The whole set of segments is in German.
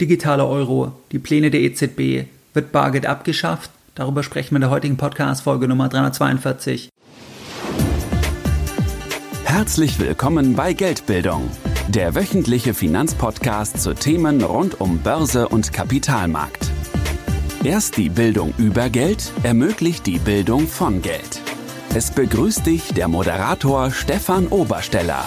digitaler Euro, die Pläne der EZB, wird Bargeld abgeschafft? Darüber sprechen wir in der heutigen Podcast-Folge Nummer 342. Herzlich willkommen bei Geldbildung, der wöchentliche Finanzpodcast zu Themen rund um Börse und Kapitalmarkt. Erst die Bildung über Geld ermöglicht die Bildung von Geld. Es begrüßt dich der Moderator Stefan Obersteller.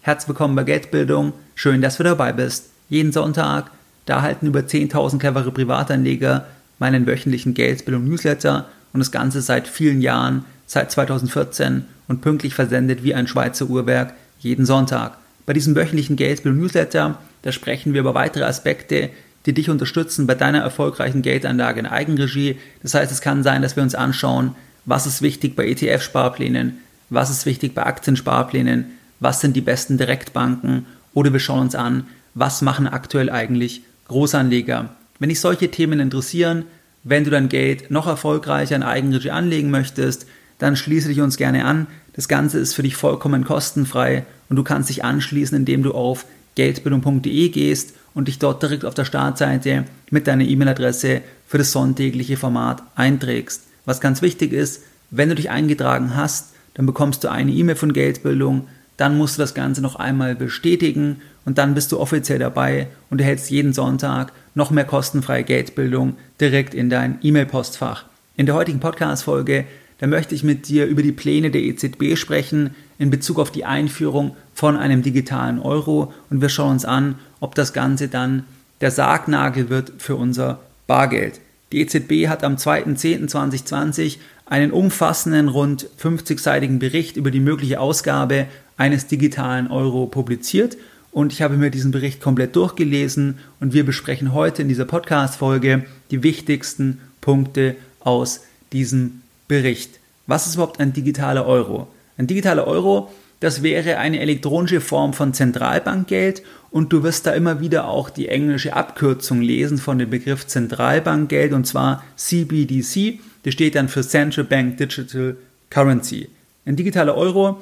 Herzlich willkommen bei Geldbildung. Schön, dass du dabei bist. Jeden Sonntag, da erhalten über 10.000 clevere Privatanleger meinen wöchentlichen Geldbildung-Newsletter und das Ganze seit vielen Jahren, seit 2014 und pünktlich versendet wie ein Schweizer Uhrwerk jeden Sonntag. Bei diesem wöchentlichen Geldbildung-Newsletter, da sprechen wir über weitere Aspekte, die dich unterstützen bei deiner erfolgreichen Geldanlage in Eigenregie. Das heißt, es kann sein, dass wir uns anschauen, was ist wichtig bei ETF-Sparplänen, was ist wichtig bei Aktiensparplänen, was sind die besten Direktbanken oder wir schauen uns an, was machen aktuell eigentlich Großanleger. Wenn dich solche Themen interessieren, wenn du dein Geld noch erfolgreicher in Eigenregie anlegen möchtest, dann schließe dich uns gerne an. Das Ganze ist für dich vollkommen kostenfrei und du kannst dich anschließen, indem du auf geldbildung.de gehst und dich dort direkt auf der Startseite mit deiner E-Mail-Adresse für das sonntägliche Format einträgst. Was ganz wichtig ist, wenn du dich eingetragen hast, dann bekommst du eine E-Mail von Geldbildung dann musst du das Ganze noch einmal bestätigen und dann bist du offiziell dabei und erhältst jeden Sonntag noch mehr kostenfreie Geldbildung direkt in dein E-Mail-Postfach. In der heutigen Podcast-Folge, da möchte ich mit dir über die Pläne der EZB sprechen in Bezug auf die Einführung von einem digitalen Euro und wir schauen uns an, ob das Ganze dann der Sargnagel wird für unser Bargeld. Die EZB hat am 2.10.2020 einen umfassenden, rund 50-seitigen Bericht über die mögliche Ausgabe eines digitalen Euro publiziert und ich habe mir diesen Bericht komplett durchgelesen und wir besprechen heute in dieser Podcast-Folge die wichtigsten Punkte aus diesem Bericht. Was ist überhaupt ein digitaler Euro? Ein digitaler Euro, das wäre eine elektronische Form von Zentralbankgeld und du wirst da immer wieder auch die englische Abkürzung lesen von dem Begriff Zentralbankgeld und zwar CBDC. Das steht dann für Central Bank Digital Currency. Ein digitaler Euro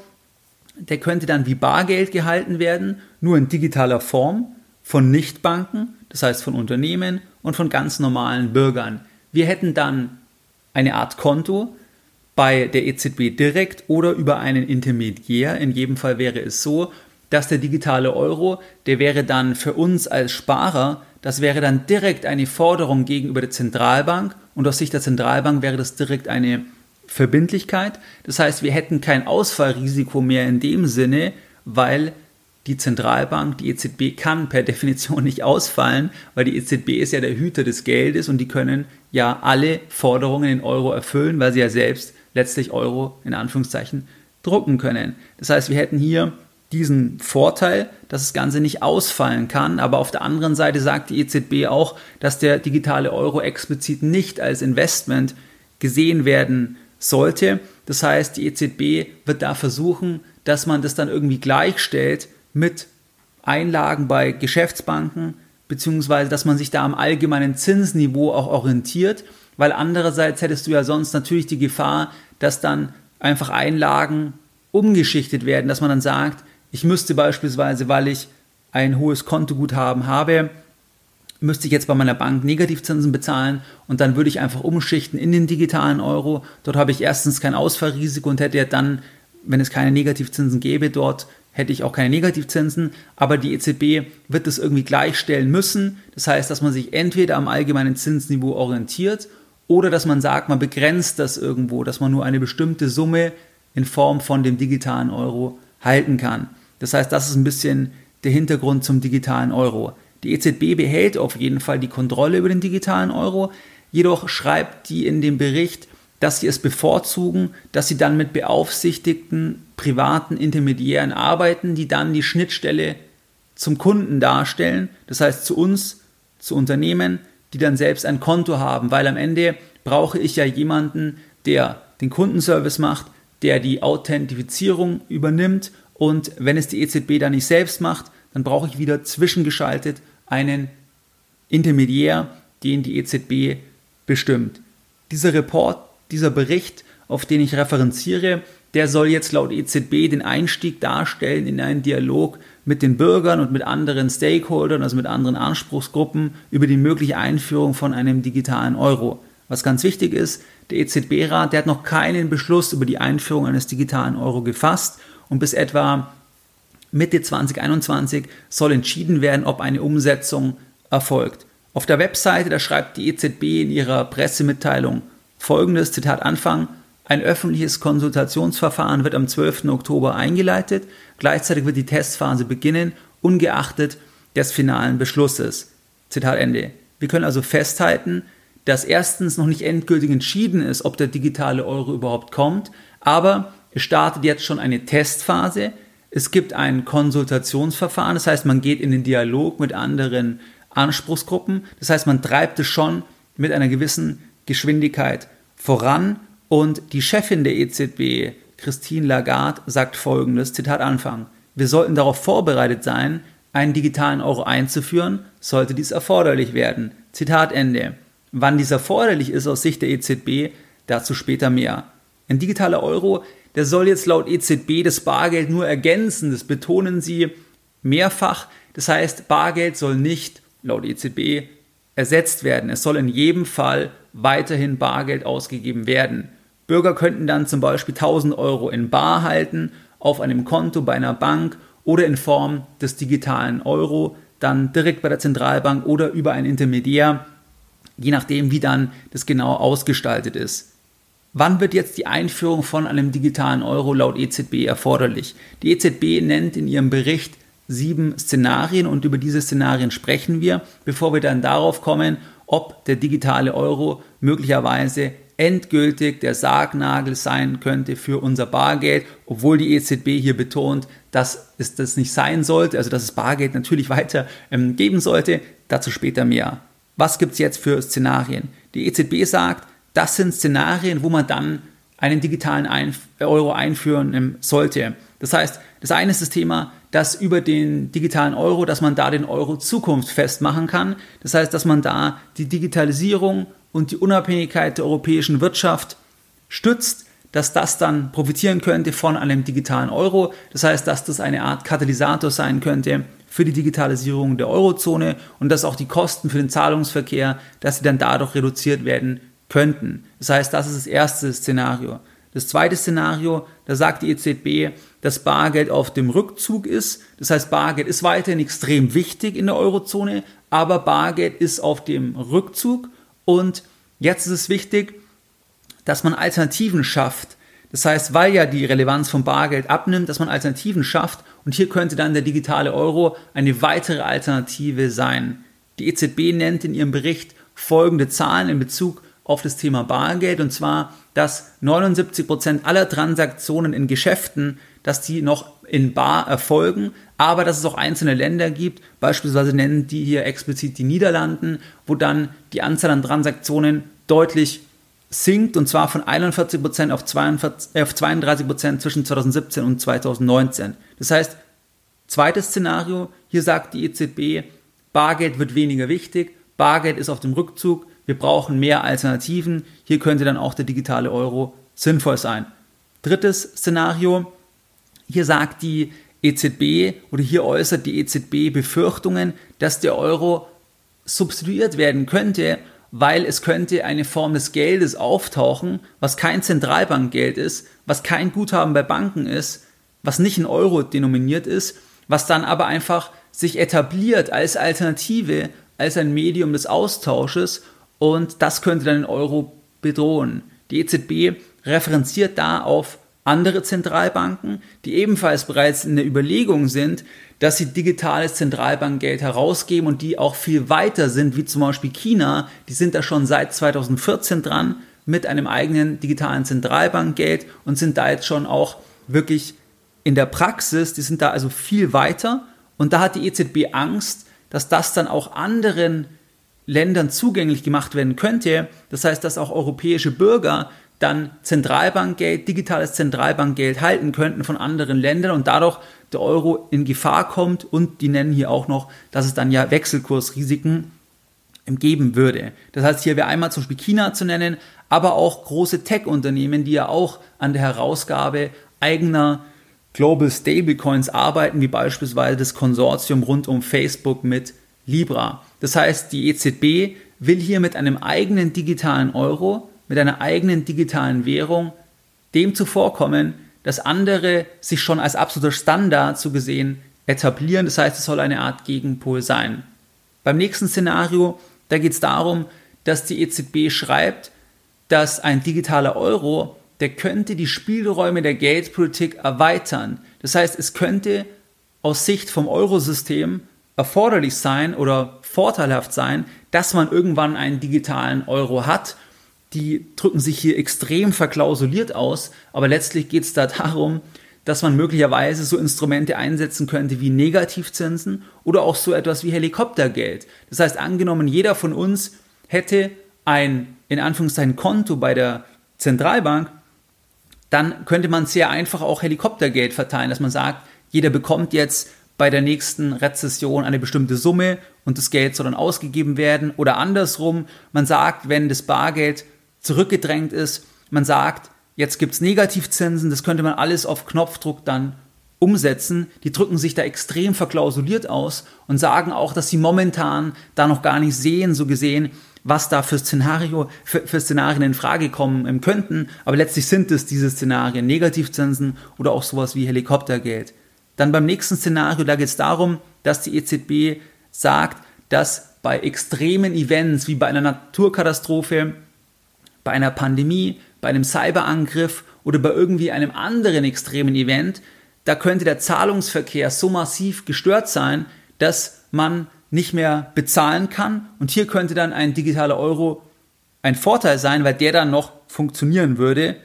der könnte dann wie Bargeld gehalten werden, nur in digitaler Form von Nichtbanken, das heißt von Unternehmen und von ganz normalen Bürgern. Wir hätten dann eine Art Konto bei der EZB direkt oder über einen Intermediär. In jedem Fall wäre es so, dass der digitale Euro, der wäre dann für uns als Sparer, das wäre dann direkt eine Forderung gegenüber der Zentralbank und aus Sicht der Zentralbank wäre das direkt eine Verbindlichkeit. Das heißt, wir hätten kein Ausfallrisiko mehr in dem Sinne, weil die Zentralbank, die EZB kann per Definition nicht ausfallen, weil die EZB ist ja der Hüter des Geldes und die können ja alle Forderungen in Euro erfüllen, weil sie ja selbst letztlich Euro in Anführungszeichen drucken können. Das heißt, wir hätten hier diesen Vorteil, dass das Ganze nicht ausfallen kann, aber auf der anderen Seite sagt die EZB auch, dass der digitale Euro explizit nicht als Investment gesehen werden sollte. Das heißt, die EZB wird da versuchen, dass man das dann irgendwie gleichstellt mit Einlagen bei Geschäftsbanken, beziehungsweise dass man sich da am allgemeinen Zinsniveau auch orientiert, weil andererseits hättest du ja sonst natürlich die Gefahr, dass dann einfach Einlagen umgeschichtet werden, dass man dann sagt, ich müsste beispielsweise, weil ich ein hohes Kontoguthaben habe, müsste ich jetzt bei meiner Bank Negativzinsen bezahlen und dann würde ich einfach umschichten in den digitalen Euro. Dort habe ich erstens kein Ausfallrisiko und hätte ja dann, wenn es keine Negativzinsen gäbe, dort hätte ich auch keine Negativzinsen, aber die EZB wird das irgendwie gleichstellen müssen. Das heißt, dass man sich entweder am allgemeinen Zinsniveau orientiert oder dass man sagt, man begrenzt das irgendwo, dass man nur eine bestimmte Summe in Form von dem digitalen Euro halten kann. Das heißt, das ist ein bisschen der Hintergrund zum digitalen Euro. Die EZB behält auf jeden Fall die Kontrolle über den digitalen Euro, jedoch schreibt die in dem Bericht, dass sie es bevorzugen, dass sie dann mit beaufsichtigten privaten Intermediären arbeiten, die dann die Schnittstelle zum Kunden darstellen, das heißt zu uns, zu Unternehmen, die dann selbst ein Konto haben, weil am Ende brauche ich ja jemanden, der den Kundenservice macht, der die Authentifizierung übernimmt und wenn es die EZB dann nicht selbst macht, dann brauche ich wieder zwischengeschaltet einen Intermediär, den die EZB bestimmt. Dieser Report, dieser Bericht, auf den ich referenziere, der soll jetzt laut EZB den Einstieg darstellen in einen Dialog mit den Bürgern und mit anderen Stakeholdern, also mit anderen Anspruchsgruppen über die mögliche Einführung von einem digitalen Euro. Was ganz wichtig ist, der EZB-Rat, der hat noch keinen Beschluss über die Einführung eines digitalen Euro gefasst und bis etwa Mitte 2021 soll entschieden werden, ob eine Umsetzung erfolgt. Auf der Webseite, da schreibt die EZB in ihrer Pressemitteilung folgendes, Zitat Anfang, ein öffentliches Konsultationsverfahren wird am 12. Oktober eingeleitet. Gleichzeitig wird die Testphase beginnen, ungeachtet des finalen Beschlusses. Zitat Ende. Wir können also festhalten, dass erstens noch nicht endgültig entschieden ist, ob der digitale Euro überhaupt kommt, aber es startet jetzt schon eine Testphase. Es gibt ein Konsultationsverfahren, das heißt, man geht in den Dialog mit anderen Anspruchsgruppen. Das heißt, man treibt es schon mit einer gewissen Geschwindigkeit voran. Und die Chefin der EZB, Christine Lagarde, sagt folgendes, Zitat Anfang, wir sollten darauf vorbereitet sein, einen digitalen Euro einzuführen, sollte dies erforderlich werden. Zitat Ende. Wann dies erforderlich ist aus Sicht der EZB, dazu später mehr. Ein digitaler Euro, der soll jetzt laut EZB das Bargeld nur ergänzen, das betonen sie mehrfach. Das heißt, Bargeld soll nicht laut EZB ersetzt werden. Es soll in jedem Fall weiterhin Bargeld ausgegeben werden. Bürger könnten dann zum Beispiel 1000 Euro in Bar halten, auf einem Konto bei einer Bank oder in Form des digitalen Euro, dann direkt bei der Zentralbank oder über einen Intermediär je nachdem, wie dann das genau ausgestaltet ist. Wann wird jetzt die Einführung von einem digitalen Euro laut EZB erforderlich? Die EZB nennt in ihrem Bericht sieben Szenarien und über diese Szenarien sprechen wir, bevor wir dann darauf kommen, ob der digitale Euro möglicherweise endgültig der Sargnagel sein könnte für unser Bargeld, obwohl die EZB hier betont, dass es das nicht sein sollte, also dass es Bargeld natürlich weiter ähm, geben sollte. Dazu später mehr was gibt es jetzt für Szenarien? Die EZB sagt, das sind Szenarien, wo man dann einen digitalen Einf Euro einführen sollte. Das heißt, das eine ist das Thema, dass über den digitalen Euro, dass man da den Euro Zukunft festmachen kann. Das heißt, dass man da die Digitalisierung und die Unabhängigkeit der europäischen Wirtschaft stützt, dass das dann profitieren könnte von einem digitalen Euro. Das heißt, dass das eine Art Katalysator sein könnte für die Digitalisierung der Eurozone und dass auch die Kosten für den Zahlungsverkehr, dass sie dann dadurch reduziert werden könnten. Das heißt, das ist das erste Szenario. Das zweite Szenario, da sagt die EZB, dass Bargeld auf dem Rückzug ist. Das heißt, Bargeld ist weiterhin extrem wichtig in der Eurozone, aber Bargeld ist auf dem Rückzug und jetzt ist es wichtig, dass man Alternativen schafft. Das heißt, weil ja die Relevanz von Bargeld abnimmt, dass man Alternativen schafft und hier könnte dann der digitale Euro eine weitere Alternative sein. Die EZB nennt in ihrem Bericht folgende Zahlen in Bezug auf das Thema Bargeld. Und zwar, dass 79 Prozent aller Transaktionen in Geschäften, dass die noch in Bar erfolgen, aber dass es auch einzelne Länder gibt, beispielsweise nennen die hier explizit die Niederlanden, wo dann die Anzahl an Transaktionen deutlich sinkt. Und zwar von 41% auf, 42, äh, auf 32% zwischen 2017 und 2019. Das heißt, zweites Szenario, hier sagt die EZB, Bargeld wird weniger wichtig, Bargeld ist auf dem Rückzug, wir brauchen mehr Alternativen, hier könnte dann auch der digitale Euro sinnvoll sein. Drittes Szenario, hier sagt die EZB oder hier äußert die EZB Befürchtungen, dass der Euro substituiert werden könnte weil es könnte eine Form des Geldes auftauchen, was kein Zentralbankgeld ist, was kein Guthaben bei Banken ist, was nicht in Euro denominiert ist, was dann aber einfach sich etabliert als Alternative, als ein Medium des Austausches und das könnte dann den Euro bedrohen. Die EZB referenziert da auf andere Zentralbanken, die ebenfalls bereits in der Überlegung sind, dass sie digitales Zentralbankgeld herausgeben und die auch viel weiter sind, wie zum Beispiel China. Die sind da schon seit 2014 dran mit einem eigenen digitalen Zentralbankgeld und sind da jetzt schon auch wirklich in der Praxis, die sind da also viel weiter. Und da hat die EZB Angst, dass das dann auch anderen Ländern zugänglich gemacht werden könnte. Das heißt, dass auch europäische Bürger dann Zentralbankgeld, digitales Zentralbankgeld halten könnten von anderen Ländern und dadurch der Euro in Gefahr kommt und die nennen hier auch noch, dass es dann ja Wechselkursrisiken geben würde. Das heißt, hier wäre einmal zum Beispiel China zu nennen, aber auch große Tech-Unternehmen, die ja auch an der Herausgabe eigener Global Stablecoins arbeiten, wie beispielsweise das Konsortium rund um Facebook mit Libra. Das heißt, die EZB will hier mit einem eigenen digitalen Euro, mit einer eigenen digitalen Währung dem zuvorkommen, dass andere sich schon als absoluter Standard zu gesehen etablieren. Das heißt, es soll eine Art Gegenpol sein. Beim nächsten Szenario, da geht es darum, dass die EZB schreibt, dass ein digitaler Euro, der könnte die Spielräume der Geldpolitik erweitern. Das heißt, es könnte aus Sicht vom Eurosystem erforderlich sein oder vorteilhaft sein, dass man irgendwann einen digitalen Euro hat. Die drücken sich hier extrem verklausuliert aus, aber letztlich geht es da darum, dass man möglicherweise so Instrumente einsetzen könnte wie Negativzinsen oder auch so etwas wie Helikoptergeld. Das heißt, angenommen, jeder von uns hätte ein in Anführungszeichen Konto bei der Zentralbank, dann könnte man sehr einfach auch Helikoptergeld verteilen, dass man sagt, jeder bekommt jetzt bei der nächsten Rezession eine bestimmte Summe und das Geld soll dann ausgegeben werden. Oder andersrum, man sagt, wenn das Bargeld zurückgedrängt ist, man sagt, jetzt gibt es Negativzinsen, das könnte man alles auf Knopfdruck dann umsetzen. Die drücken sich da extrem verklausuliert aus und sagen auch, dass sie momentan da noch gar nicht sehen, so gesehen, was da für, Szenario, für, für Szenarien in Frage kommen ähm, könnten. Aber letztlich sind es diese Szenarien, Negativzinsen oder auch sowas wie Helikoptergeld. Dann beim nächsten Szenario, da geht es darum, dass die EZB sagt, dass bei extremen Events wie bei einer Naturkatastrophe, bei einer Pandemie, bei einem Cyberangriff oder bei irgendwie einem anderen extremen Event, da könnte der Zahlungsverkehr so massiv gestört sein, dass man nicht mehr bezahlen kann. Und hier könnte dann ein digitaler Euro ein Vorteil sein, weil der dann noch funktionieren würde.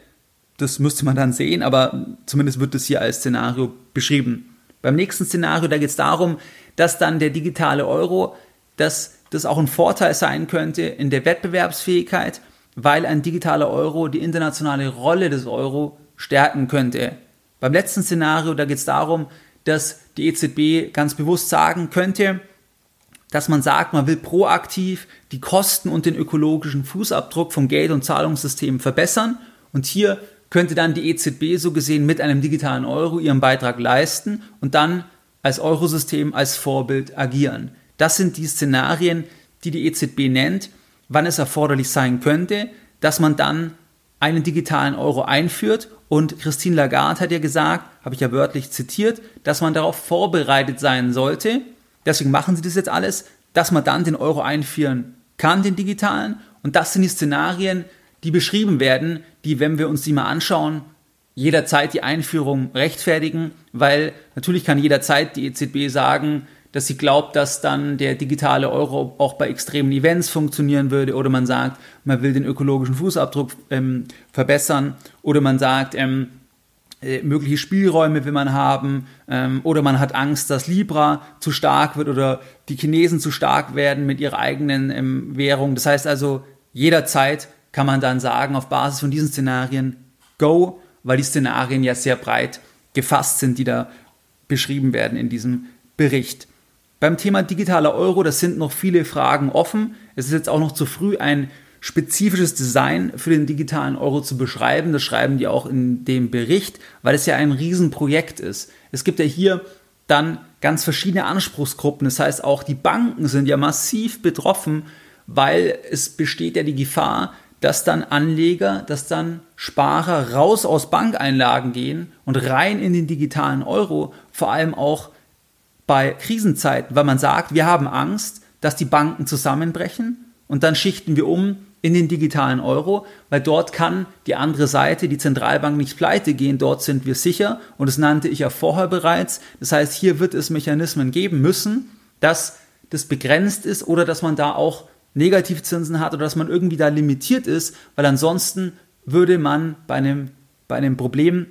Das müsste man dann sehen, aber zumindest wird es hier als Szenario beschrieben. Beim nächsten Szenario, da geht es darum, dass dann der digitale Euro, dass das auch ein Vorteil sein könnte in der Wettbewerbsfähigkeit, weil ein digitaler Euro die internationale Rolle des Euro stärken könnte. Beim letzten Szenario, da geht es darum, dass die EZB ganz bewusst sagen könnte, dass man sagt, man will proaktiv die Kosten und den ökologischen Fußabdruck vom Geld- und Zahlungssystem verbessern. Und hier könnte dann die EZB so gesehen mit einem digitalen Euro ihren Beitrag leisten und dann als Eurosystem als Vorbild agieren. Das sind die Szenarien, die die EZB nennt, wann es erforderlich sein könnte, dass man dann einen digitalen Euro einführt. Und Christine Lagarde hat ja gesagt, habe ich ja wörtlich zitiert, dass man darauf vorbereitet sein sollte, Deswegen machen sie das jetzt alles, dass man dann den Euro einführen kann, den digitalen. Und das sind die Szenarien, die beschrieben werden, die, wenn wir uns die mal anschauen, jederzeit die Einführung rechtfertigen, weil natürlich kann jederzeit die EZB sagen, dass sie glaubt, dass dann der digitale Euro auch bei extremen Events funktionieren würde. Oder man sagt, man will den ökologischen Fußabdruck ähm, verbessern. Oder man sagt, ähm, äh, mögliche Spielräume will man haben. Ähm, oder man hat Angst, dass Libra zu stark wird oder die Chinesen zu stark werden mit ihrer eigenen ähm, Währung. Das heißt also, jederzeit kann man dann sagen, auf Basis von diesen Szenarien, go, weil die Szenarien ja sehr breit gefasst sind, die da beschrieben werden in diesem Bericht. Beim Thema digitaler Euro, das sind noch viele Fragen offen. Es ist jetzt auch noch zu früh, ein spezifisches Design für den digitalen Euro zu beschreiben. Das schreiben die auch in dem Bericht, weil es ja ein Riesenprojekt ist. Es gibt ja hier dann ganz verschiedene Anspruchsgruppen. Das heißt, auch die Banken sind ja massiv betroffen, weil es besteht ja die Gefahr, dass dann Anleger, dass dann Sparer raus aus Bankeinlagen gehen und rein in den digitalen Euro, vor allem auch bei Krisenzeiten, weil man sagt, wir haben Angst, dass die Banken zusammenbrechen und dann schichten wir um in den digitalen Euro, weil dort kann die andere Seite, die Zentralbank, nicht pleite gehen. Dort sind wir sicher und das nannte ich ja vorher bereits. Das heißt, hier wird es Mechanismen geben müssen, dass das begrenzt ist oder dass man da auch Negativzinsen hat oder dass man irgendwie da limitiert ist, weil ansonsten würde man bei einem, bei einem Problem,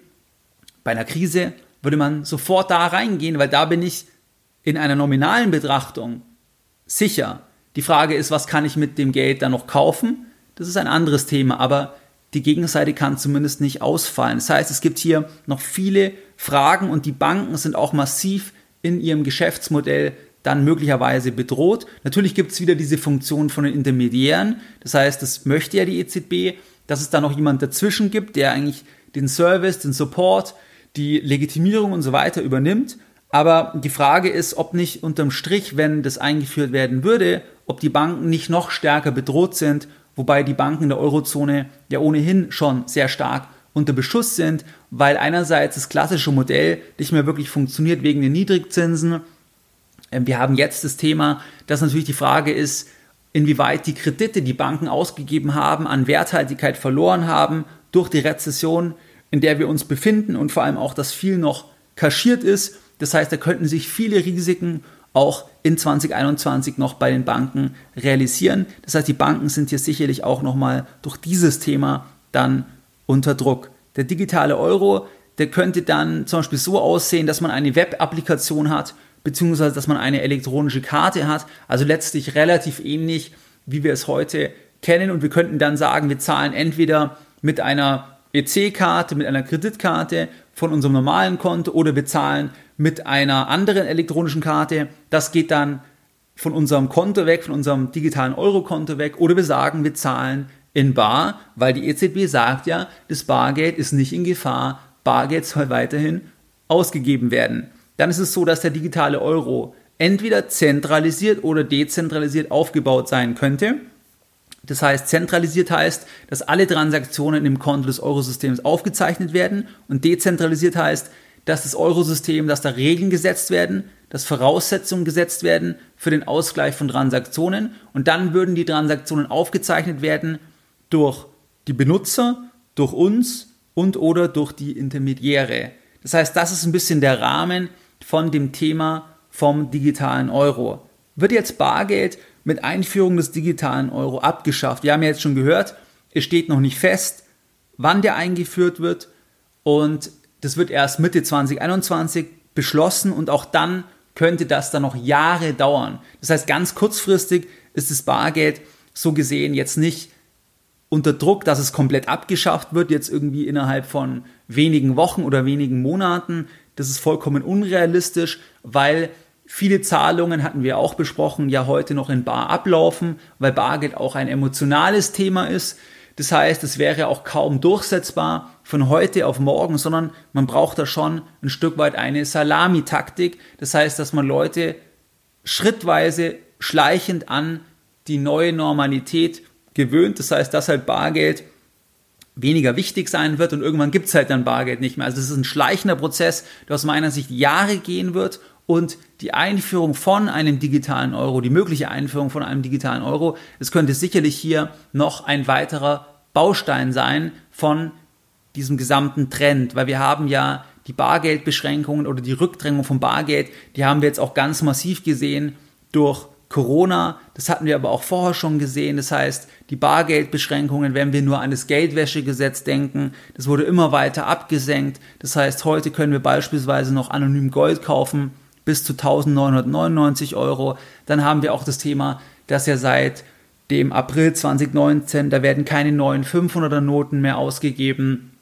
bei einer Krise, würde man sofort da reingehen, weil da bin ich in einer nominalen Betrachtung sicher. Die Frage ist, was kann ich mit dem Geld dann noch kaufen? Das ist ein anderes Thema, aber die Gegenseite kann zumindest nicht ausfallen. Das heißt, es gibt hier noch viele Fragen und die Banken sind auch massiv in ihrem Geschäftsmodell dann möglicherweise bedroht. Natürlich gibt es wieder diese Funktion von den Intermediären. Das heißt, das möchte ja die EZB, dass es da noch jemand dazwischen gibt, der eigentlich den Service, den Support, die Legitimierung und so weiter übernimmt. Aber die Frage ist, ob nicht unterm Strich, wenn das eingeführt werden würde, ob die Banken nicht noch stärker bedroht sind, wobei die Banken in der Eurozone ja ohnehin schon sehr stark unter Beschuss sind, weil einerseits das klassische Modell nicht mehr wirklich funktioniert wegen den Niedrigzinsen. Ähm, wir haben jetzt das Thema, dass natürlich die Frage ist, inwieweit die Kredite, die Banken ausgegeben haben, an Werthaltigkeit verloren haben durch die Rezession, in der wir uns befinden und vor allem auch, dass viel noch kaschiert ist. Das heißt, da könnten sich viele Risiken auch in 2021 noch bei den Banken realisieren. Das heißt, die Banken sind hier sicherlich auch nochmal durch dieses Thema dann unter Druck. Der digitale Euro, der könnte dann zum Beispiel so aussehen, dass man eine Web-Applikation hat, beziehungsweise dass man eine elektronische Karte hat. Also letztlich relativ ähnlich, wie wir es heute kennen. Und wir könnten dann sagen, wir zahlen entweder mit einer EC-Karte, mit einer Kreditkarte von unserem normalen Konto oder wir zahlen mit einer anderen elektronischen Karte. Das geht dann von unserem Konto weg, von unserem digitalen Euro-Konto weg. Oder wir sagen, wir zahlen in Bar, weil die EZB sagt ja, das Bargeld ist nicht in Gefahr, Bargeld soll weiterhin ausgegeben werden. Dann ist es so, dass der digitale Euro entweder zentralisiert oder dezentralisiert aufgebaut sein könnte. Das heißt, zentralisiert heißt, dass alle Transaktionen im Konto des Eurosystems aufgezeichnet werden und dezentralisiert heißt, dass das Eurosystem, dass da Regeln gesetzt werden, dass Voraussetzungen gesetzt werden für den Ausgleich von Transaktionen und dann würden die Transaktionen aufgezeichnet werden durch die Benutzer, durch uns und oder durch die Intermediäre. Das heißt, das ist ein bisschen der Rahmen von dem Thema vom digitalen Euro. Wird jetzt Bargeld mit Einführung des digitalen Euro abgeschafft? Wir haben ja jetzt schon gehört, es steht noch nicht fest, wann der eingeführt wird und das wird erst Mitte 2021 beschlossen und auch dann könnte das dann noch Jahre dauern. Das heißt, ganz kurzfristig ist das Bargeld so gesehen jetzt nicht unter Druck, dass es komplett abgeschafft wird, jetzt irgendwie innerhalb von wenigen Wochen oder wenigen Monaten. Das ist vollkommen unrealistisch, weil viele Zahlungen, hatten wir auch besprochen, ja heute noch in Bar ablaufen, weil Bargeld auch ein emotionales Thema ist. Das heißt, es wäre auch kaum durchsetzbar von heute auf morgen, sondern man braucht da schon ein Stück weit eine Salamitaktik. Das heißt, dass man Leute schrittweise schleichend an die neue Normalität gewöhnt. Das heißt, dass halt Bargeld weniger wichtig sein wird und irgendwann gibt es halt dann Bargeld nicht mehr. Also es ist ein schleichender Prozess, der aus meiner Sicht Jahre gehen wird und die Einführung von einem digitalen Euro, die mögliche Einführung von einem digitalen Euro, es könnte sicherlich hier noch ein weiterer Baustein sein von diesem gesamten Trend, weil wir haben ja die Bargeldbeschränkungen oder die Rückdrängung von Bargeld, die haben wir jetzt auch ganz massiv gesehen durch Corona, das hatten wir aber auch vorher schon gesehen. Das heißt, die Bargeldbeschränkungen, wenn wir nur an das Geldwäschegesetz denken, das wurde immer weiter abgesenkt. Das heißt, heute können wir beispielsweise noch anonym Gold kaufen bis zu 1999 Euro. Dann haben wir auch das Thema, dass ja seit dem April 2019, da werden keine neuen 500er Noten mehr ausgegeben.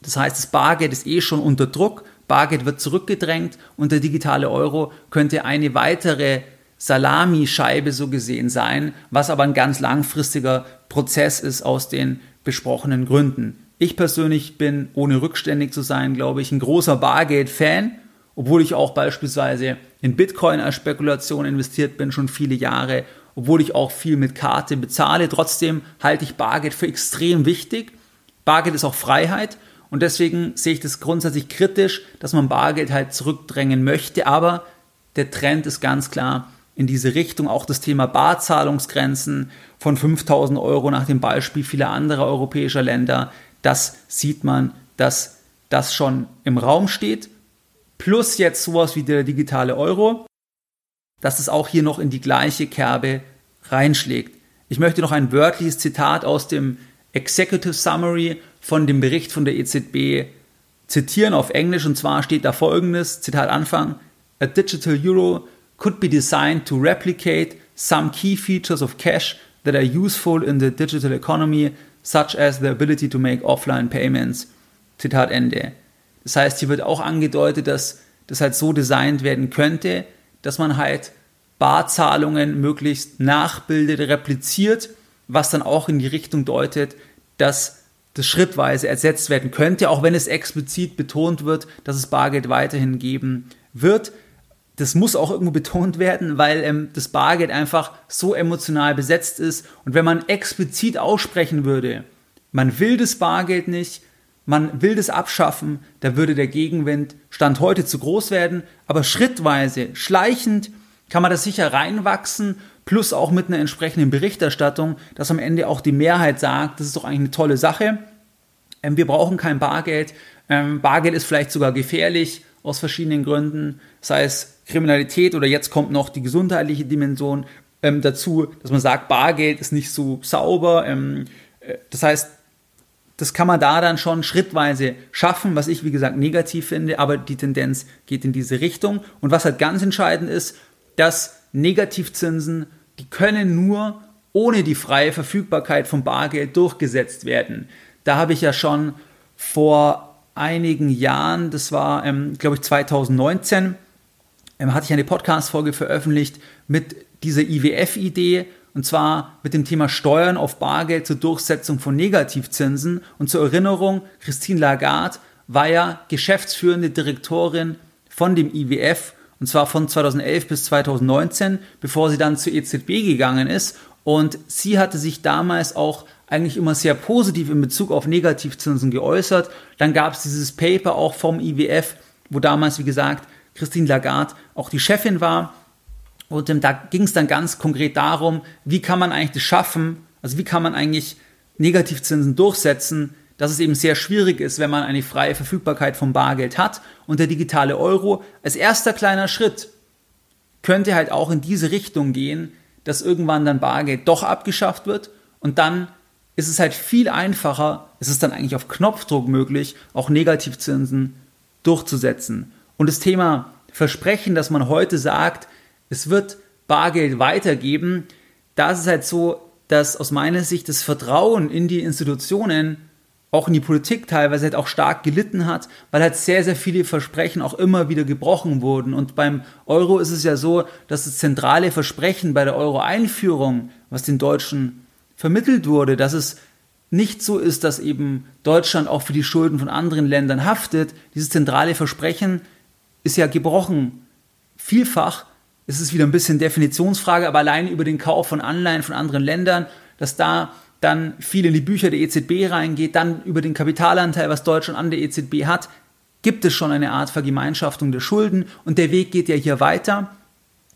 Das heißt, das Bargeld ist eh schon unter Druck. Bargeld wird zurückgedrängt und der digitale Euro könnte eine weitere Salamischeibe so gesehen sein, was aber ein ganz langfristiger Prozess ist aus den besprochenen Gründen. Ich persönlich bin, ohne rückständig zu sein, glaube ich, ein großer Bargeld-Fan, obwohl ich auch beispielsweise in Bitcoin als Spekulation investiert bin, schon viele Jahre, obwohl ich auch viel mit Karte bezahle. Trotzdem halte ich Bargeld für extrem wichtig. Bargeld ist auch Freiheit und deswegen sehe ich das grundsätzlich kritisch, dass man Bargeld halt zurückdrängen möchte, aber der Trend ist ganz klar, in diese Richtung. Auch das Thema Barzahlungsgrenzen von 5000 Euro nach dem Beispiel vieler anderer europäischer Länder. Das sieht man, dass das schon im Raum steht. Plus jetzt sowas wie der digitale Euro, dass es auch hier noch in die gleiche Kerbe reinschlägt. Ich möchte noch ein wörtliches Zitat aus dem Executive Summary von dem Bericht von der EZB zitieren auf Englisch und zwar steht da folgendes, Zitat Anfang, A digital euro could be designed to replicate some key features of cash that are useful in the digital economy, such as the ability to make offline payments. Zitat Ende. Das heißt, hier wird auch angedeutet, dass das halt so designt werden könnte, dass man halt Barzahlungen möglichst nachbildet, repliziert, was dann auch in die Richtung deutet, dass das schrittweise ersetzt werden könnte, auch wenn es explizit betont wird, dass es Bargeld weiterhin geben wird. Das muss auch irgendwo betont werden, weil ähm, das Bargeld einfach so emotional besetzt ist. Und wenn man explizit aussprechen würde, man will das Bargeld nicht, man will das abschaffen, da würde der Gegenwind Stand heute zu groß werden. Aber schrittweise, schleichend kann man das sicher reinwachsen, plus auch mit einer entsprechenden Berichterstattung, dass am Ende auch die Mehrheit sagt, das ist doch eigentlich eine tolle Sache. Ähm, wir brauchen kein Bargeld. Ähm, Bargeld ist vielleicht sogar gefährlich aus verschiedenen Gründen, sei es Kriminalität oder jetzt kommt noch die gesundheitliche Dimension ähm, dazu, dass man sagt, Bargeld ist nicht so sauber. Ähm, äh, das heißt, das kann man da dann schon schrittweise schaffen, was ich wie gesagt negativ finde, aber die Tendenz geht in diese Richtung. Und was halt ganz entscheidend ist, dass Negativzinsen, die können nur ohne die freie Verfügbarkeit von Bargeld durchgesetzt werden. Da habe ich ja schon vor einigen Jahren, das war, ähm, glaube ich, 2019, ähm, hatte ich eine Podcast-Folge veröffentlicht mit dieser IWF-Idee und zwar mit dem Thema Steuern auf Bargeld zur Durchsetzung von Negativzinsen. Und zur Erinnerung, Christine Lagarde war ja geschäftsführende Direktorin von dem IWF und zwar von 2011 bis 2019, bevor sie dann zur EZB gegangen ist. Und sie hatte sich damals auch eigentlich immer sehr positiv in Bezug auf Negativzinsen geäußert. Dann gab es dieses Paper auch vom IWF, wo damals, wie gesagt, Christine Lagarde auch die Chefin war. Und ähm, da ging es dann ganz konkret darum, wie kann man eigentlich das schaffen, also wie kann man eigentlich Negativzinsen durchsetzen, dass es eben sehr schwierig ist, wenn man eine freie Verfügbarkeit vom Bargeld hat. Und der digitale Euro als erster kleiner Schritt könnte halt auch in diese Richtung gehen, dass irgendwann dann Bargeld doch abgeschafft wird und dann ist es halt viel einfacher, es ist dann eigentlich auf Knopfdruck möglich, auch Negativzinsen durchzusetzen. Und das Thema Versprechen, dass man heute sagt, es wird Bargeld weitergeben, da ist es halt so, dass aus meiner Sicht das Vertrauen in die Institutionen, auch in die Politik teilweise halt auch stark gelitten hat, weil halt sehr, sehr viele Versprechen auch immer wieder gebrochen wurden. Und beim Euro ist es ja so, dass das zentrale Versprechen bei der Euro-Einführung, was den Deutschen vermittelt wurde, dass es nicht so ist, dass eben Deutschland auch für die Schulden von anderen Ländern haftet. Dieses zentrale Versprechen ist ja gebrochen. Vielfach ist es wieder ein bisschen Definitionsfrage, aber allein über den Kauf von Anleihen von anderen Ländern, dass da dann viel in die Bücher der EZB reingeht, dann über den Kapitalanteil, was Deutschland an der EZB hat, gibt es schon eine Art Vergemeinschaftung der Schulden und der Weg geht ja hier weiter.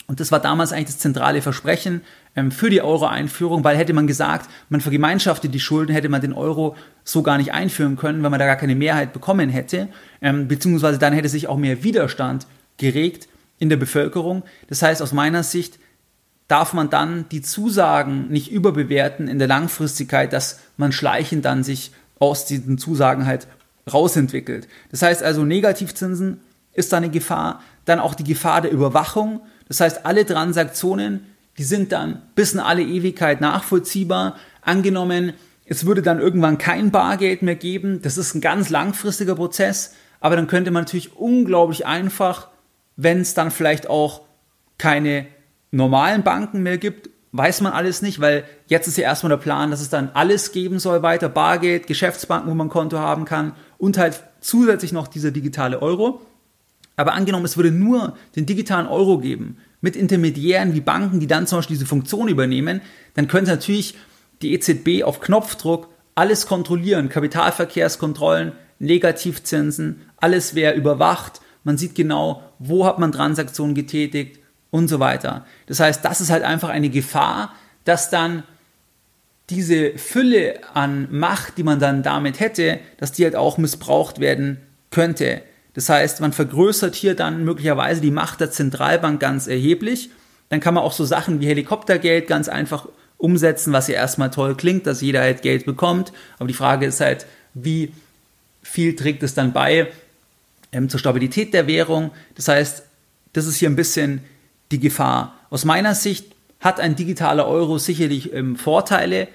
Und das war damals eigentlich das zentrale Versprechen für die Euro-Einführung, weil hätte man gesagt, man vergemeinschaftet die Schulden, hätte man den Euro so gar nicht einführen können, weil man da gar keine Mehrheit bekommen hätte, ähm, beziehungsweise dann hätte sich auch mehr Widerstand geregt in der Bevölkerung. Das heißt, aus meiner Sicht darf man dann die Zusagen nicht überbewerten in der Langfristigkeit, dass man schleichend dann sich aus diesen Zusagen halt rausentwickelt. Das heißt also, Negativzinsen ist da eine Gefahr, dann auch die Gefahr der Überwachung. Das heißt, alle Transaktionen, die sind dann bis in alle Ewigkeit nachvollziehbar. Angenommen, es würde dann irgendwann kein Bargeld mehr geben. Das ist ein ganz langfristiger Prozess. Aber dann könnte man natürlich unglaublich einfach, wenn es dann vielleicht auch keine normalen Banken mehr gibt, weiß man alles nicht, weil jetzt ist ja erstmal der Plan, dass es dann alles geben soll weiter, Bargeld, Geschäftsbanken, wo man ein Konto haben kann und halt zusätzlich noch dieser digitale Euro. Aber angenommen, es würde nur den digitalen Euro geben, mit Intermediären wie Banken, die dann zum Beispiel diese Funktion übernehmen, dann könnte natürlich die EZB auf Knopfdruck alles kontrollieren, Kapitalverkehrskontrollen, Negativzinsen, alles wäre überwacht, man sieht genau, wo hat man Transaktionen getätigt und so weiter. Das heißt, das ist halt einfach eine Gefahr, dass dann diese Fülle an Macht, die man dann damit hätte, dass die halt auch missbraucht werden könnte. Das heißt, man vergrößert hier dann möglicherweise die Macht der Zentralbank ganz erheblich. Dann kann man auch so Sachen wie Helikoptergeld ganz einfach umsetzen, was ja erstmal toll klingt, dass jeder halt Geld bekommt. Aber die Frage ist halt, wie viel trägt es dann bei ähm, zur Stabilität der Währung? Das heißt, das ist hier ein bisschen die Gefahr. Aus meiner Sicht hat ein digitaler Euro sicherlich ähm, Vorteile,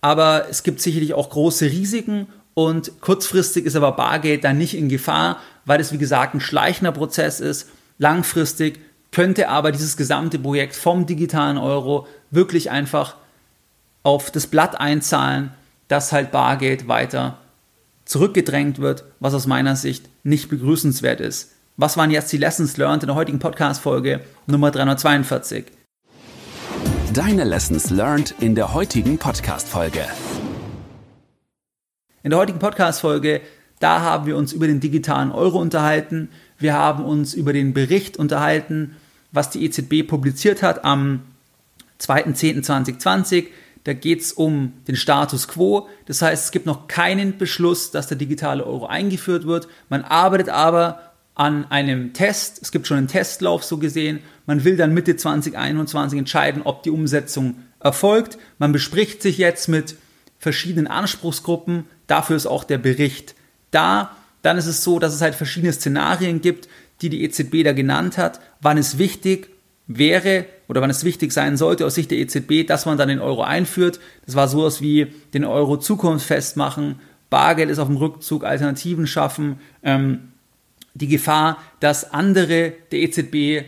aber es gibt sicherlich auch große Risiken und kurzfristig ist aber Bargeld dann nicht in Gefahr, weil es wie gesagt ein schleichender Prozess ist. Langfristig könnte aber dieses gesamte Projekt vom digitalen Euro wirklich einfach auf das Blatt einzahlen, dass halt Bargeld weiter zurückgedrängt wird, was aus meiner Sicht nicht begrüßenswert ist. Was waren jetzt die Lessons learned in der heutigen Podcast-Folge Nummer 342? Deine Lessons learned in der heutigen Podcast-Folge. In der heutigen Podcast-Folge, da haben wir uns über den digitalen Euro unterhalten. Wir haben uns über den Bericht unterhalten, was die EZB publiziert hat am 2.10.2020. Da geht es um den Status quo. Das heißt, es gibt noch keinen Beschluss, dass der digitale Euro eingeführt wird. Man arbeitet aber an einem Test. Es gibt schon einen Testlauf so gesehen. Man will dann Mitte 2021 entscheiden, ob die Umsetzung erfolgt. Man bespricht sich jetzt mit verschiedenen Anspruchsgruppen. Dafür ist auch der Bericht da. Dann ist es so, dass es halt verschiedene Szenarien gibt, die die EZB da genannt hat. Wann es wichtig wäre oder wann es wichtig sein sollte aus Sicht der EZB, dass man dann den Euro einführt. Das war sowas wie den Euro zukunftsfest machen, Bargeld ist auf dem Rückzug, Alternativen schaffen, ähm, die Gefahr, dass andere der EZB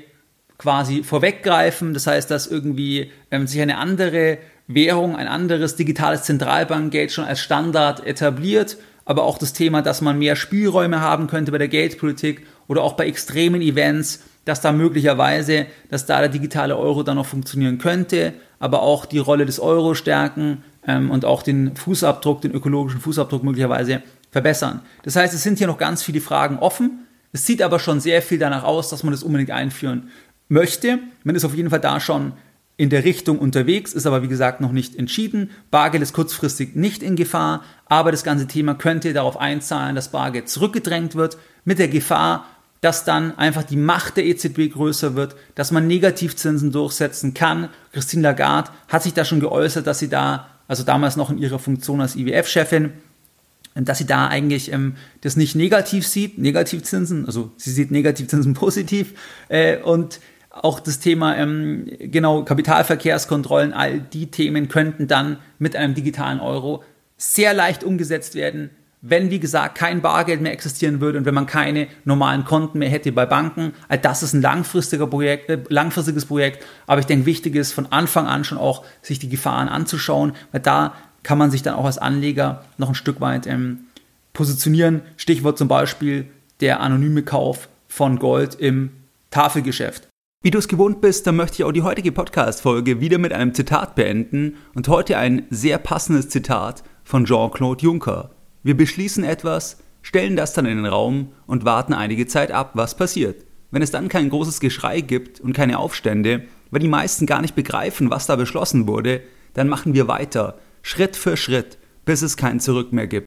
quasi vorweggreifen, das heißt, dass irgendwie ähm, sich eine andere Währung, ein anderes digitales Zentralbankgeld schon als Standard etabliert, aber auch das Thema, dass man mehr Spielräume haben könnte bei der Geldpolitik oder auch bei extremen Events, dass da möglicherweise, dass da der digitale Euro dann noch funktionieren könnte, aber auch die Rolle des Euro stärken ähm, und auch den Fußabdruck, den ökologischen Fußabdruck möglicherweise verbessern. Das heißt, es sind hier noch ganz viele Fragen offen. Es sieht aber schon sehr viel danach aus, dass man das unbedingt einführen möchte. Man ist auf jeden Fall da schon in der Richtung unterwegs, ist aber wie gesagt noch nicht entschieden. Bargeld ist kurzfristig nicht in Gefahr, aber das ganze Thema könnte darauf einzahlen, dass Bargeld zurückgedrängt wird, mit der Gefahr, dass dann einfach die Macht der EZB größer wird, dass man Negativzinsen durchsetzen kann. Christine Lagarde hat sich da schon geäußert, dass sie da, also damals noch in ihrer Funktion als IWF-Chefin, dass sie da eigentlich ähm, das nicht negativ sieht, Negativzinsen, also sie sieht Negativzinsen positiv äh, und auch das Thema ähm, genau Kapitalverkehrskontrollen, all die Themen könnten dann mit einem digitalen Euro sehr leicht umgesetzt werden, wenn, wie gesagt, kein Bargeld mehr existieren würde und wenn man keine normalen Konten mehr hätte bei Banken. Also das ist ein langfristiger Projekt, äh, langfristiges Projekt, aber ich denke, wichtig ist von Anfang an schon auch, sich die Gefahren anzuschauen, weil da kann man sich dann auch als Anleger noch ein Stück weit ähm, positionieren. Stichwort zum Beispiel der anonyme Kauf von Gold im Tafelgeschäft. Wie du es gewohnt bist, dann möchte ich auch die heutige Podcast-Folge wieder mit einem Zitat beenden und heute ein sehr passendes Zitat von Jean-Claude Juncker. Wir beschließen etwas, stellen das dann in den Raum und warten einige Zeit ab, was passiert. Wenn es dann kein großes Geschrei gibt und keine Aufstände, weil die meisten gar nicht begreifen, was da beschlossen wurde, dann machen wir weiter, Schritt für Schritt, bis es kein Zurück mehr gibt.